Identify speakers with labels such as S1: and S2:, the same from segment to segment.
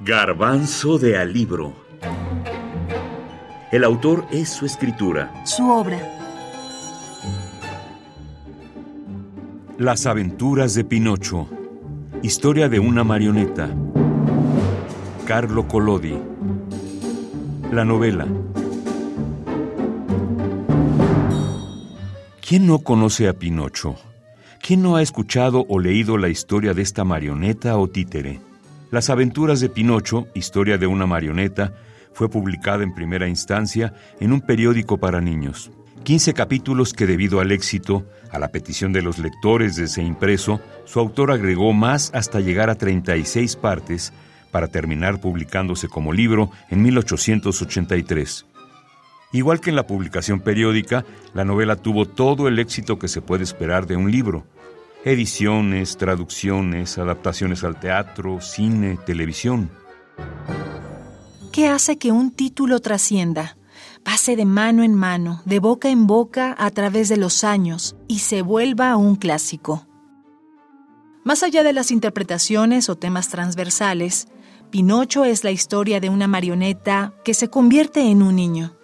S1: Garbanzo de Alibro. El autor es su escritura.
S2: Su obra.
S3: Las aventuras de Pinocho. Historia de una marioneta. Carlo Collodi. La novela. ¿Quién no conoce a Pinocho? ¿Quién no ha escuchado o leído la historia de esta marioneta o títere? Las aventuras de Pinocho, historia de una marioneta, fue publicada en primera instancia en un periódico para niños. 15 capítulos que debido al éxito, a la petición de los lectores de ese impreso, su autor agregó más hasta llegar a 36 partes para terminar publicándose como libro en 1883. Igual que en la publicación periódica, la novela tuvo todo el éxito que se puede esperar de un libro ediciones, traducciones, adaptaciones al teatro, cine, televisión.
S2: ¿Qué hace que un título trascienda? Pase de mano en mano, de boca en boca a través de los años y se vuelva un clásico. Más allá de las interpretaciones o temas transversales, Pinocho es la historia de una marioneta que se convierte en un niño.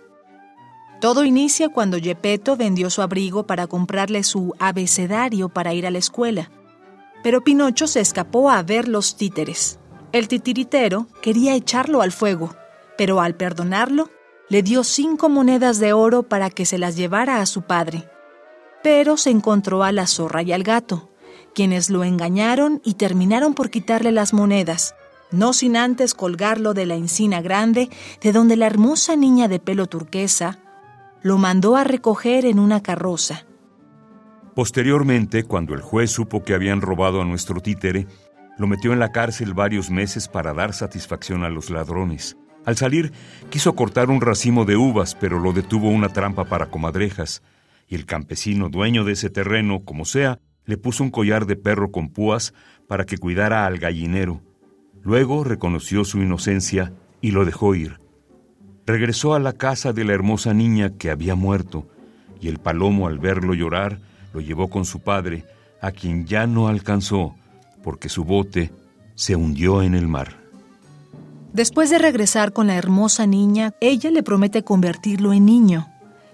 S2: Todo inicia cuando Gepetto vendió su abrigo para comprarle su abecedario para ir a la escuela. Pero Pinocho se escapó a ver los títeres. El titiritero quería echarlo al fuego, pero al perdonarlo, le dio cinco monedas de oro para que se las llevara a su padre. Pero se encontró a la zorra y al gato, quienes lo engañaron y terminaron por quitarle las monedas, no sin antes colgarlo de la encina grande de donde la hermosa niña de pelo turquesa lo mandó a recoger en una carroza.
S3: Posteriormente, cuando el juez supo que habían robado a nuestro títere, lo metió en la cárcel varios meses para dar satisfacción a los ladrones. Al salir, quiso cortar un racimo de uvas, pero lo detuvo una trampa para comadrejas, y el campesino, dueño de ese terreno, como sea, le puso un collar de perro con púas para que cuidara al gallinero. Luego reconoció su inocencia y lo dejó ir. Regresó a la casa de la hermosa niña que había muerto, y el palomo al verlo llorar lo llevó con su padre, a quien ya no alcanzó, porque su bote se hundió en el mar.
S2: Después de regresar con la hermosa niña, ella le promete convertirlo en niño,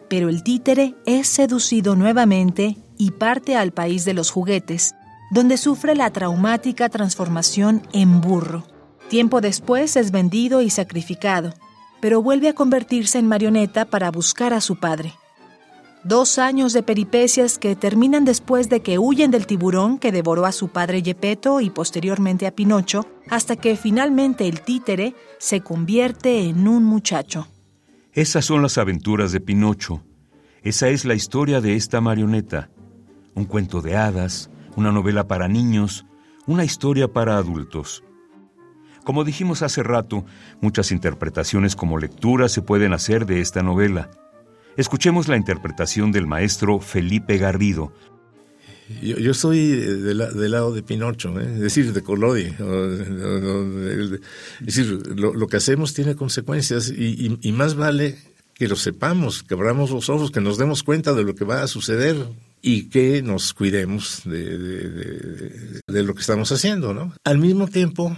S2: pero el títere es seducido nuevamente y parte al país de los juguetes, donde sufre la traumática transformación en burro. Tiempo después es vendido y sacrificado, pero vuelve a convertirse en marioneta para buscar a su padre. Dos años de peripecias que terminan después de que huyen del tiburón que devoró a su padre Gepetto y posteriormente a Pinocho, hasta que finalmente el títere se convierte en un muchacho.
S3: Esas son las aventuras de Pinocho. Esa es la historia de esta marioneta. Un cuento de hadas, una novela para niños, una historia para adultos. Como dijimos hace rato, muchas interpretaciones como lectura se pueden hacer de esta novela. Escuchemos la interpretación del maestro Felipe Garrido.
S4: Yo, yo estoy del, lado de Pinocho, ¿eh? es decir, de Collodi. Es decir, lo, que hacemos tiene consecuencias y, más vale que lo sepamos, que abramos los ojos, que nos demos cuenta de lo que va a suceder y que nos cuidemos de, de lo que estamos haciendo. ¿no? Al mismo tiempo,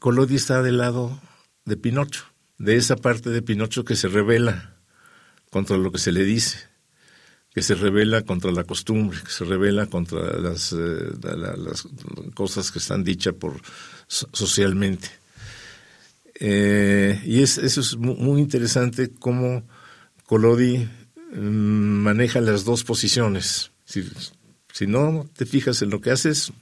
S4: Collodi está del lado de Pinocho, de esa parte de Pinocho que se revela contra lo que se le dice, que se revela contra la costumbre, que se revela contra las, eh, cosas que están dichas por, socialmente. Eh, y es, eso es muy interesante cómo Collodi mm, maneja las dos posiciones. Si, si no te fijas en lo que haces,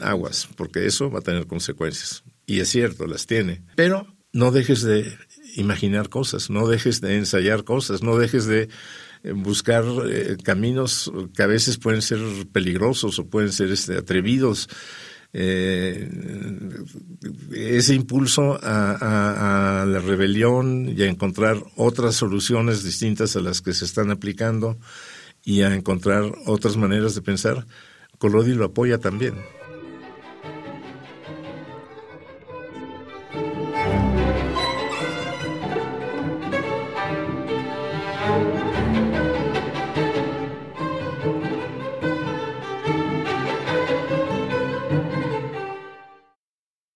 S4: aguas, porque eso va a tener consecuencias y es cierto, las tiene. Pero no dejes de imaginar cosas, no dejes de ensayar cosas, no dejes de eh, buscar eh, caminos que a veces pueden ser peligrosos o pueden ser este, atrevidos. Eh, ese impulso a, la rebelión y a encontrar otras soluciones distintas a las que se están aplicando y a encontrar otras maneras de pensar, Colodi lo apoya también.